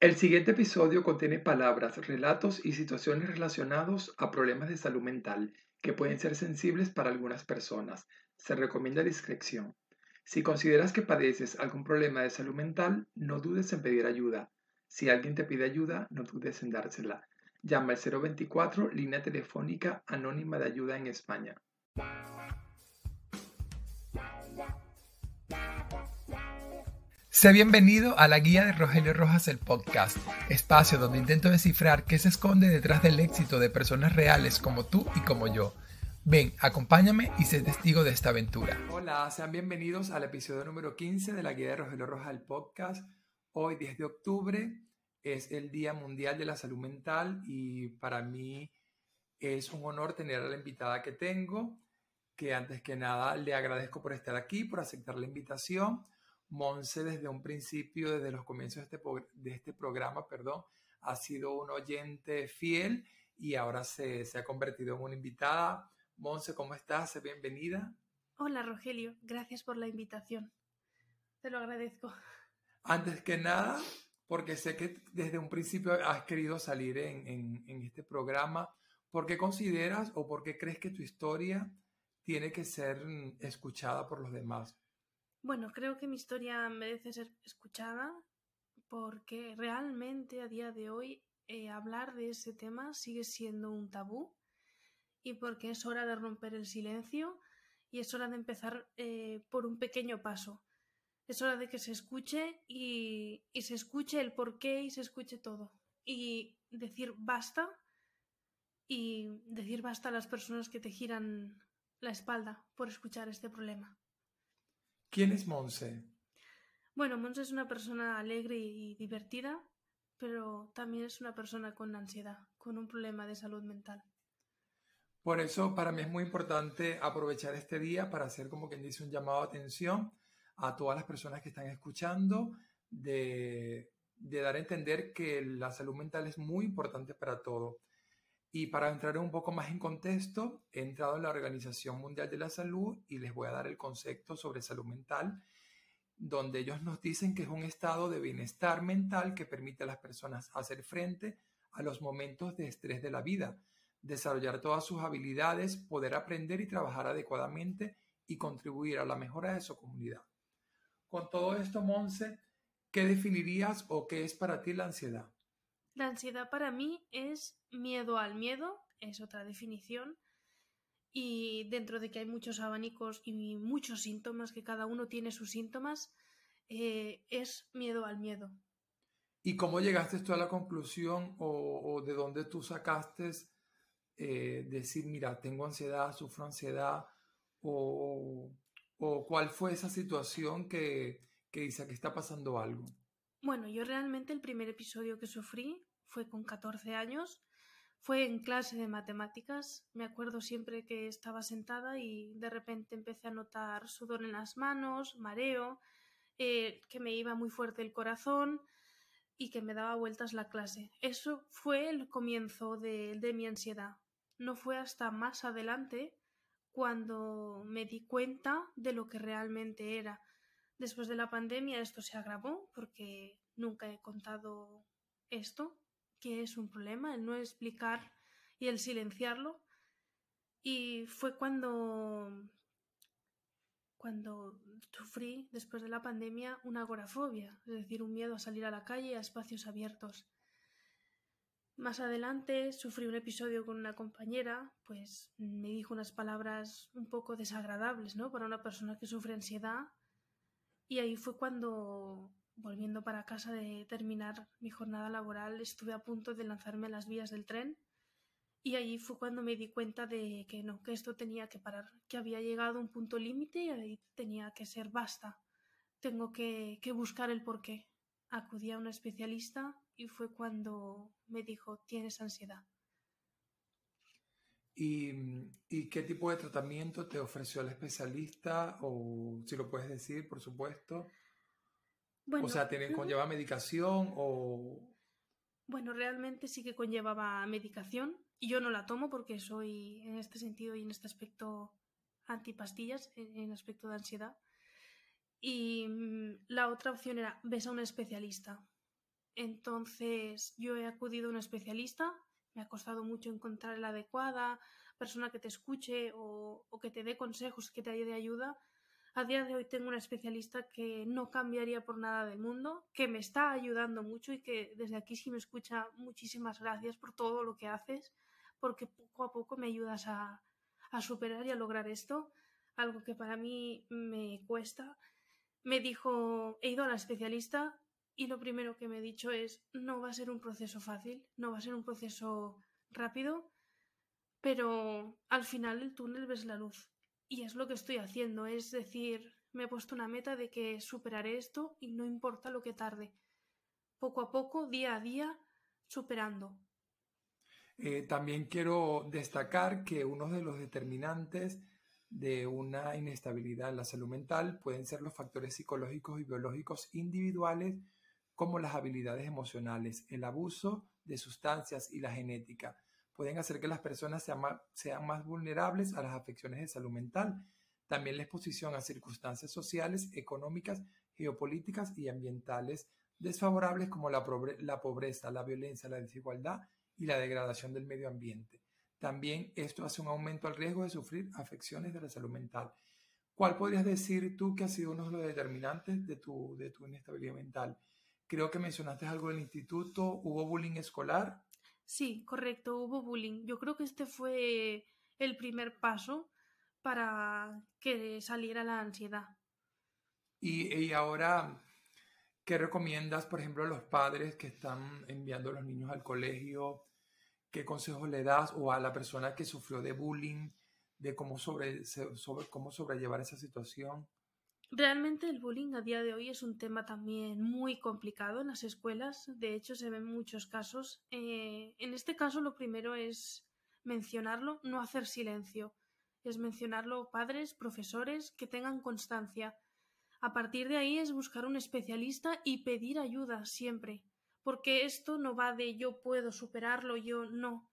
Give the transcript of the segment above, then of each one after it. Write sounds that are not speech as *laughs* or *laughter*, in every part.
El siguiente episodio contiene palabras, relatos y situaciones relacionados a problemas de salud mental que pueden ser sensibles para algunas personas. Se recomienda discreción. Si consideras que padeces algún problema de salud mental, no dudes en pedir ayuda. Si alguien te pide ayuda, no dudes en dársela. Llama al 024, línea telefónica anónima de ayuda en España. Sea bienvenido a la guía de Rogelio Rojas el podcast, espacio donde intento descifrar qué se esconde detrás del éxito de personas reales como tú y como yo. Ven, acompáñame y sé testigo de esta aventura. Hola, sean bienvenidos al episodio número 15 de la guía de Rogelio Rojas el podcast. Hoy, 10 de octubre, es el Día Mundial de la Salud Mental y para mí es un honor tener a la invitada que tengo, que antes que nada le agradezco por estar aquí, por aceptar la invitación Monse desde un principio, desde los comienzos de este, de este programa, perdón, ha sido un oyente fiel y ahora se, se ha convertido en una invitada. Monse, ¿cómo estás? Bienvenida. Hola Rogelio, gracias por la invitación. Te lo agradezco. Antes que nada, porque sé que desde un principio has querido salir en, en, en este programa, ¿por qué consideras o por qué crees que tu historia tiene que ser escuchada por los demás? Bueno, creo que mi historia merece ser escuchada porque realmente a día de hoy eh, hablar de ese tema sigue siendo un tabú y porque es hora de romper el silencio y es hora de empezar eh, por un pequeño paso. Es hora de que se escuche y, y se escuche el porqué y se escuche todo. Y decir basta y decir basta a las personas que te giran la espalda por escuchar este problema. ¿Quién es Monse? Bueno, Monse es una persona alegre y divertida, pero también es una persona con ansiedad, con un problema de salud mental. Por eso para mí es muy importante aprovechar este día para hacer como quien dice un llamado de atención a todas las personas que están escuchando, de, de dar a entender que la salud mental es muy importante para todo. Y para entrar un poco más en contexto, he entrado en la Organización Mundial de la Salud y les voy a dar el concepto sobre salud mental, donde ellos nos dicen que es un estado de bienestar mental que permite a las personas hacer frente a los momentos de estrés de la vida, desarrollar todas sus habilidades, poder aprender y trabajar adecuadamente y contribuir a la mejora de su comunidad. Con todo esto, Monse, ¿qué definirías o qué es para ti la ansiedad? La ansiedad para mí es miedo al miedo, es otra definición. Y dentro de que hay muchos abanicos y muchos síntomas, que cada uno tiene sus síntomas, eh, es miedo al miedo. ¿Y cómo llegaste tú a la conclusión o, de dónde tú sacaste eh, decir, mira, tengo ansiedad, sufro ansiedad? O, o cuál fue esa situación que, que dice que está pasando algo? Bueno, yo realmente el primer episodio que sufrí fue con 14 años, fue en clase de matemáticas. Me acuerdo siempre que estaba sentada y de repente empecé a notar sudor en las manos, mareo, eh, que me iba muy fuerte el corazón y que me daba vueltas la clase. Eso fue el comienzo de, de mi ansiedad. No fue hasta más adelante cuando me di cuenta de lo que realmente era Después de la pandemia esto se agravó porque nunca he contado esto, que es un problema, el no explicar y el silenciarlo. Y fue cuando cuando sufrí después de la pandemia una agorafobia, es decir, un miedo a salir a la calle a espacios abiertos. Más adelante sufrí un episodio con una compañera, pues me dijo unas palabras un poco desagradables, ¿no? Para una persona que sufre ansiedad y ahí fue cuando, volviendo para casa de terminar mi jornada laboral, estuve a punto de lanzarme a las vías del tren. Y ahí fue cuando me di cuenta de que no, que esto tenía que parar, que había llegado a un punto límite y ahí tenía que ser basta. Tengo que, que buscar el porqué. Acudí a un especialista y fue cuando me dijo, tienes ansiedad. ¿Y, qué tipo de tratamiento te ofreció el especialista? O si lo puedes decir, por supuesto. O sea, ¿tiene, ¿conlleva medicación o...? Bueno, realmente sí que conllevaba medicación y yo no la tomo porque soy en este sentido y en este aspecto antipastillas, en aspecto de ansiedad. Y mm, la otra opción era ves a un especialista. Entonces yo he acudido a un especialista, me ha costado mucho encontrar la adecuada, persona que te escuche o, o que te dé consejos, que te ayude ayuda. A día de hoy tengo una especialista que no cambiaría por nada del mundo, que me está ayudando mucho y que desde aquí si me escucha muchísimas gracias por todo lo que haces, porque poco a poco me ayudas a, superar y a lograr esto, algo que para mí me cuesta. Me dijo, he ido a la especialista y lo primero que me he dicho es, no va a ser un proceso fácil, no va a ser un proceso rápido, pero al final del túnel ves la luz. Y es lo que estoy haciendo, es decir, me he puesto una meta de que superaré esto y no importa lo que tarde. Poco a poco, día a día, superando. Eh, también quiero destacar que uno de los determinantes de una inestabilidad en la salud mental pueden ser los factores psicológicos y biológicos individuales como las habilidades emocionales, el abuso de sustancias y la genética. Pueden hacer que las personas sean más, vulnerables a las afecciones de salud mental. También la exposición a circunstancias sociales, económicas, geopolíticas y ambientales desfavorables como la, la pobreza, la violencia, la desigualdad y la degradación del medio ambiente. También esto hace un aumento al riesgo de sufrir afecciones de la salud mental. ¿Cuál podrías decir tú que ha sido uno de los determinantes de tu, de tu inestabilidad mental? Creo que mencionaste algo del instituto, ¿hubo bullying escolar? Sí, correcto, hubo bullying. Yo creo que este fue el primer paso para que saliera la ansiedad. Y, y ahora, ¿qué recomiendas, por ejemplo, a los padres que están enviando a los niños al colegio? ¿Qué consejos le das o a la persona que sufrió de bullying de cómo, sobre, sobre, cómo sobrellevar esa situación? Realmente el bullying a día de hoy es un tema también muy complicado en las escuelas. De hecho, se ven muchos casos. Eh, en este caso, lo primero es mencionarlo, no hacer silencio. Es mencionarlo padres, profesores, que tengan constancia. A partir de ahí es buscar un especialista y pedir ayuda siempre porque esto no va de yo puedo superarlo, yo no.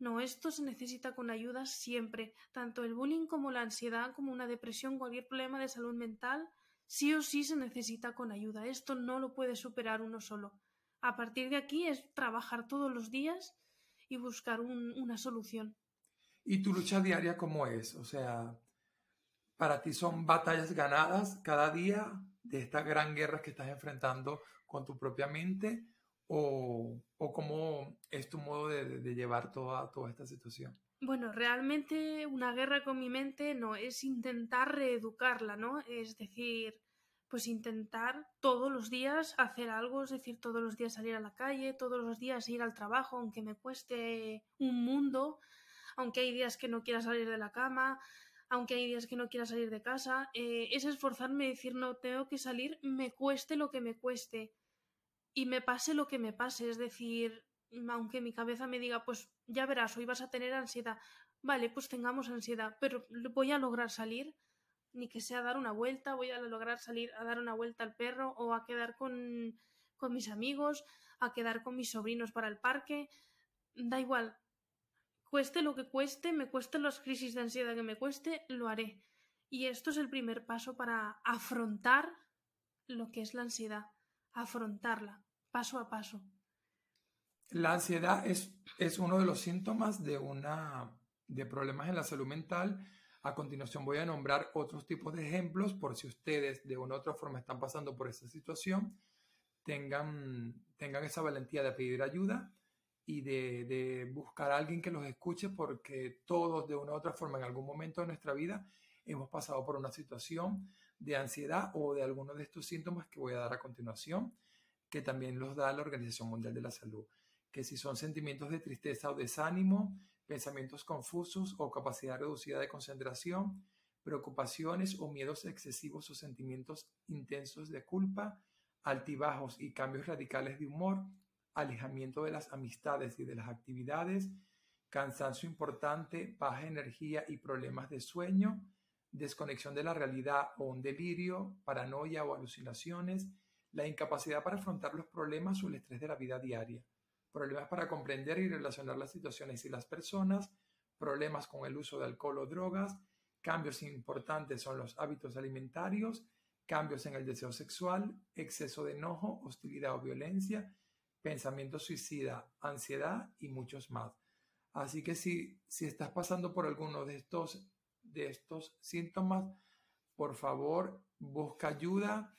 No, esto se necesita con ayuda siempre. Tanto el bullying como la ansiedad, como una depresión, cualquier problema de salud mental, sí o sí se necesita con ayuda. Esto no lo puede superar uno solo. A partir de aquí es trabajar todos los días y buscar una solución. ¿Y tu lucha diaria cómo es? O sea, para ti son batallas ganadas cada día de esta gran guerra que estás enfrentando con tu propia mente o, o cómo es tu modo de, de, llevar toda, toda esta situación? Bueno, realmente una guerra con mi mente no, es intentar reeducarla, ¿no? Es decir, pues intentar todos los días hacer algo, es decir, todos los días salir a la calle, todos los días ir al trabajo, aunque me cueste un mundo, aunque hay días que no quiera salir de la cama, aunque hay días que no quiera salir de casa, eh, es esforzarme y decir, no, tengo que salir, me cueste lo que me cueste y me pase lo que me pase, es decir, aunque mi cabeza me diga, pues ya verás, hoy vas a tener ansiedad, vale, pues tengamos ansiedad, pero voy a lograr salir, ni que sea dar una vuelta, voy a lograr salir a dar una vuelta al perro o a quedar con, con mis amigos, a quedar con mis sobrinos para el parque, da igual, cueste lo que cueste, me cueste las crisis de ansiedad que me cueste, lo haré. Y esto es el primer paso para afrontar lo que es la ansiedad afrontarla paso a paso. La ansiedad es, es uno de los síntomas de, una, de problemas en la salud mental. A continuación voy a nombrar otros tipos de ejemplos por si ustedes de una u otra forma están pasando por esa situación, tengan, tengan esa valentía de pedir ayuda y de, de, buscar a alguien que los escuche porque todos de una u otra forma en algún momento de nuestra vida hemos pasado por una situación de ansiedad o de alguno de estos síntomas que voy a dar a continuación, que también los da la Organización Mundial de la Salud, que si son sentimientos de tristeza o desánimo, pensamientos confusos o capacidad reducida de concentración, preocupaciones o miedos excesivos o sentimientos intensos de culpa, altibajos y cambios radicales de humor, alejamiento de las amistades y de las actividades, cansancio importante, baja energía y problemas de sueño, desconexión de la realidad o un delirio, paranoia o alucinaciones, la incapacidad para afrontar los problemas o el estrés de la vida diaria, problemas para comprender y relacionar las situaciones y las personas, problemas con el uso de alcohol o drogas, cambios importantes son los hábitos alimentarios, cambios en el deseo sexual, exceso de enojo, hostilidad o violencia, pensamiento suicida, ansiedad y muchos más. Así que si, si estás pasando por alguno de estos, de estos síntomas, por favor, busca ayuda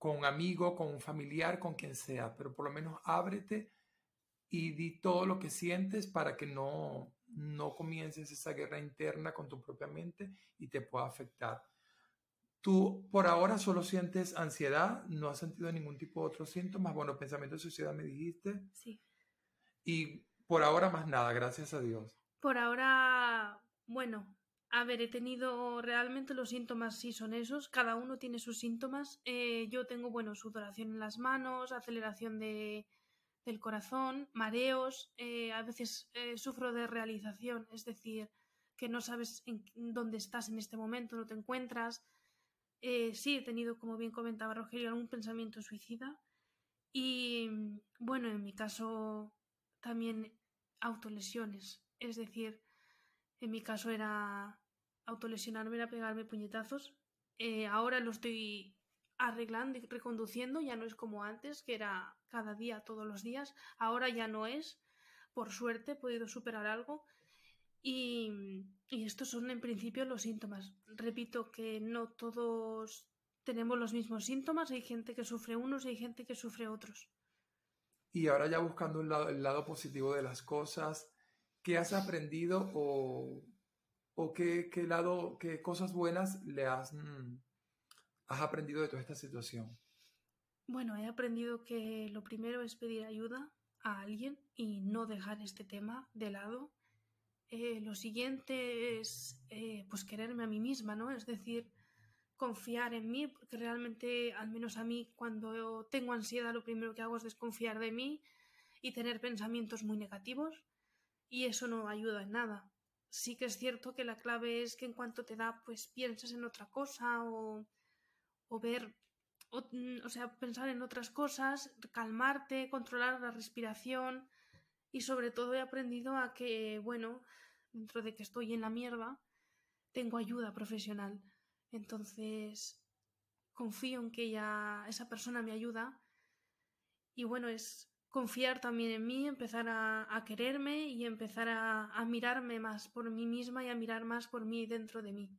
con un amigo, con un familiar, con quien sea, pero por lo menos ábrete y di todo lo que sientes para que no, no comiences esa guerra interna con tu propia mente y te pueda afectar. Tú por ahora solo sientes ansiedad, no has sentido ningún tipo de otros síntomas. Bueno, pensamiento de suicidio me dijiste. Sí. Y por ahora más nada, gracias a Dios. Por ahora, bueno, a ver, he tenido realmente los síntomas, sí son esos, cada uno tiene sus síntomas. Eh, yo tengo, bueno, sudoración en las manos, aceleración de, del corazón, mareos, eh, a veces eh, sufro de realización, es decir, que no sabes en dónde estás en este momento, no te encuentras. sí, he tenido, como bien comentaba Rogelio, algún pensamiento suicida. Y bueno, en mi caso también autolesiones, es decir, en mi caso era autolesionarme, era pegarme puñetazos. Eh, ahora lo estoy arreglando y reconduciendo, ya no es como antes, que era cada día, todos los días. Ahora ya no es. Por suerte he podido superar algo. Y, y estos son en principio los síntomas. Repito que no todos tenemos los mismos síntomas. Hay gente que sufre unos y hay gente que sufre otros. Y ahora ya buscando el lado positivo de las cosas, ¿qué has aprendido o, qué, lado, qué cosas buenas le has, mm, has aprendido de toda esta situación? Bueno, he aprendido que lo primero es pedir ayuda a alguien y no dejar este tema de lado. Eh, lo siguiente es eh, pues quererme a mí misma, ¿no? Es decir, confiar en mí, porque realmente, al menos a mí, cuando tengo ansiedad, lo primero que hago es desconfiar de mí y tener pensamientos muy negativos y eso no ayuda en nada. Sí que es cierto que la clave es que en cuanto te da, pues pienses en otra cosa o, o ver, o, mm, o sea, pensar en otras cosas, calmarte, controlar la respiración y sobre todo he aprendido a que, bueno, dentro de que estoy en la mierda, tengo ayuda profesional. Entonces, confío en que ella, esa persona me ayuda. Y bueno, es confiar también en mí, empezar a, quererme y empezar a, mirarme más por mí misma y a mirar más por mí dentro de mí.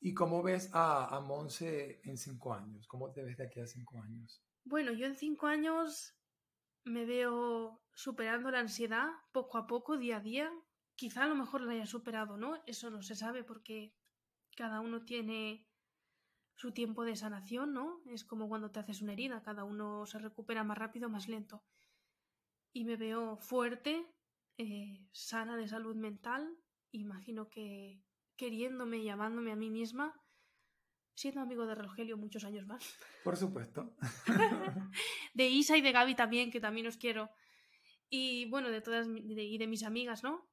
¿Y cómo ves a, a Monse en cinco años? ¿Cómo te ves de aquí a cinco años? Bueno, yo en cinco años me veo superando la ansiedad poco a poco, día a día. Quizá a lo mejor la haya superado, ¿no? Eso no se sabe porque cada uno tiene su tiempo de sanación, ¿no? Es como cuando te haces una herida, cada uno se recupera más rápido, más lento y me veo fuerte, eh, sana de salud mental, imagino que queriéndome y llamándome a mí misma, siendo amigo de Rogelio muchos años más. Por supuesto. *laughs* *laughs* de Isa y de Gaby también, que también os quiero. Y bueno, de todas y de mis amigas, ¿no?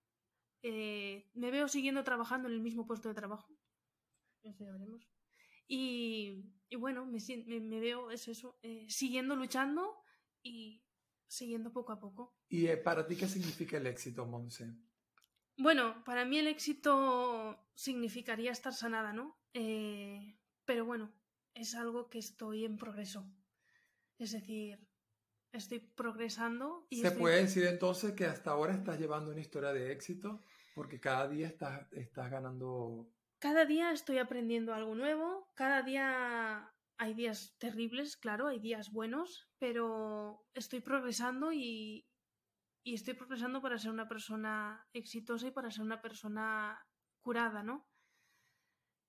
Eh, me veo siguiendo trabajando en el mismo puesto de trabajo. Ya veremos. Y, y bueno, me, me, veo, es eso, eh, siguiendo luchando y siguiendo poco a poco. ¿Y eh, para ti qué significa el éxito, Monse? Bueno, para mí el éxito significaría estar sanada, ¿no? Eh, pero bueno, es algo que estoy en progreso. Es decir, estoy progresando. Y ¿Se puede decir entonces que hasta ahora estás llevando una historia de éxito? Porque cada día estás, estás ganando... Cada día estoy aprendiendo algo nuevo, cada día hay días terribles, claro, hay días buenos, pero estoy progresando y, estoy progresando para ser una persona exitosa y para ser una persona curada, ¿no?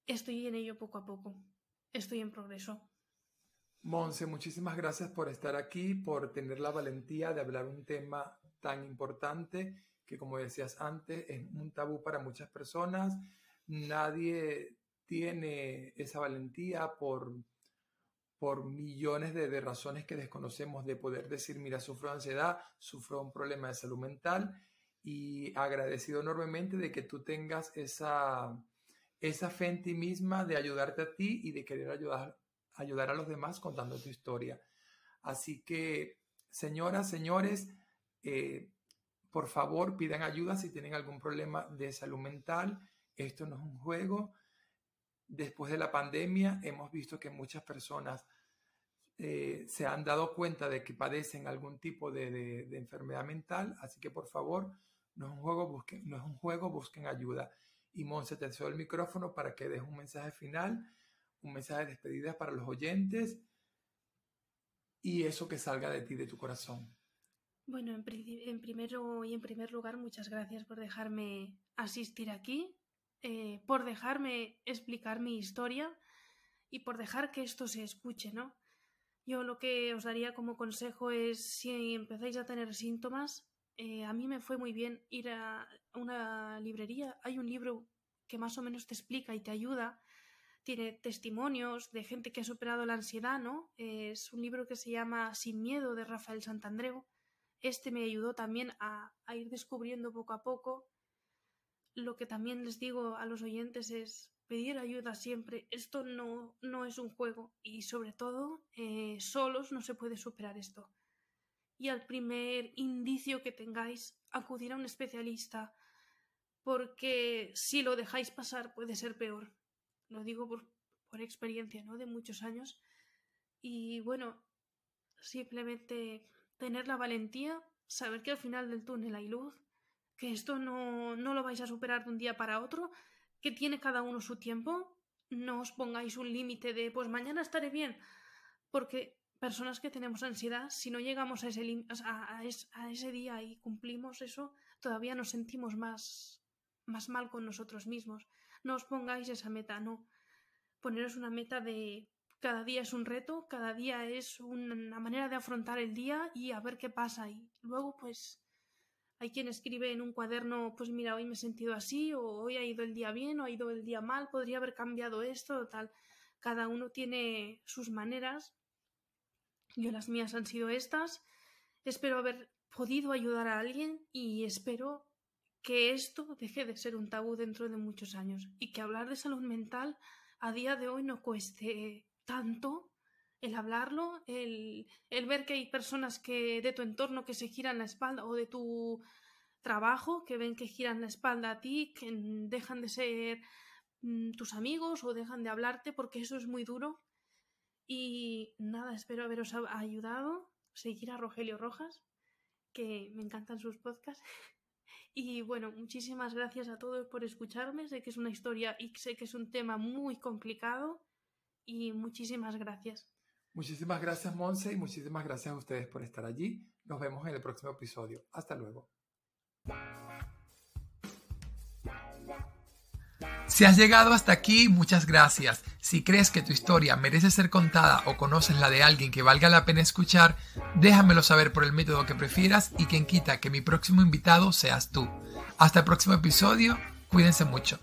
Estoy en ello poco a poco. Estoy en progreso. Monse, muchísimas gracias por estar aquí, por tener la valentía de hablar un tema tan importante que, como decías antes, es un tabú para muchas personas. Nadie tiene esa valentía por por millones de, razones que desconocemos de poder decir, mira, sufro ansiedad, sufro un problema de salud mental y agradecido enormemente de que tú tengas esa, esa fe en ti misma de ayudarte a ti y de querer ayudar, ayudar a los demás contando tu historia. Así que, señoras, señores, eh, por favor pidan ayuda si tienen algún problema de salud mental. Esto no es un juego después de la pandemia hemos visto que muchas personas eh, se han dado cuenta de que padecen algún tipo de, enfermedad mental, así que por favor, no es un juego, busquen, ayuda. Y Monse, te cedo el micrófono para que des un mensaje final, un mensaje de despedida para los oyentes y eso que salga de ti, de tu corazón. Bueno, en, primero y en primer lugar, muchas gracias por dejarme asistir aquí, eh, por dejarme explicar mi historia y por dejar que esto se escuche, ¿no? Yo lo que os daría como consejo es si empezáis a tener síntomas, eh, a mí me fue muy bien ir a una librería, hay un libro que más o menos te explica y te ayuda, tiene testimonios de gente que ha superado la ansiedad, ¿no? es un libro que se llama Sin miedo de Rafael Santandreu. Este me ayudó también a, a ir descubriendo poco a poco. Lo que también les digo a los oyentes es pedir ayuda siempre. Esto no, no es un juego y sobre todo eh, solos no se puede superar esto. Y al primer indicio que tengáis, acudir a un especialista porque si lo dejáis pasar puede ser peor. Lo digo por, por experiencia, ¿no? De muchos años. Y bueno, simplemente tener la valentía, saber que al final del túnel hay luz, que esto no, no lo vais a superar de un día para otro, que tiene cada uno su tiempo. No os pongáis un límite de pues mañana estaré bien, porque personas que tenemos ansiedad, si no llegamos a ese, a, ese día y cumplimos eso, todavía nos sentimos más, más mal con nosotros mismos. No os pongáis esa meta, no. Poneros una meta de cada día es un reto, cada día es una manera de afrontar el día y a ver qué pasa. Y luego, pues, hay quien escribe en un cuaderno, pues mira, hoy me he sentido así, o hoy ha ido el día bien, o ha ido el día mal, podría haber cambiado esto, o tal. Cada uno tiene sus maneras. Yo las mías han sido estas. Espero haber podido ayudar a alguien y espero que esto deje de ser un tabú dentro de muchos años y que hablar de salud mental a día de hoy no cueste tanto el hablarlo, el, ver que hay personas que de tu entorno que se giran la espalda o de tu trabajo que ven que giran la espalda a ti, que dejan de ser mm, tus amigos o dejan de hablarte porque eso es muy duro. Y nada, espero haberos ayudado, seguir a Rogelio Rojas, que me encantan sus podcasts. *laughs* Y bueno, muchísimas gracias a todos por escucharme. Sé que es una historia y sé que es un tema muy complicado. Y muchísimas gracias. Muchísimas gracias, Monse, y muchísimas gracias a ustedes por estar allí. Nos vemos en el próximo episodio. Hasta luego. Si has llegado hasta aquí, muchas gracias. Si crees que tu historia merece ser contada o conoces la de alguien que valga la pena escuchar, déjamelo saber por el método que prefieras y quien quita que mi próximo invitado seas tú. Hasta el próximo episodio, cuídense mucho.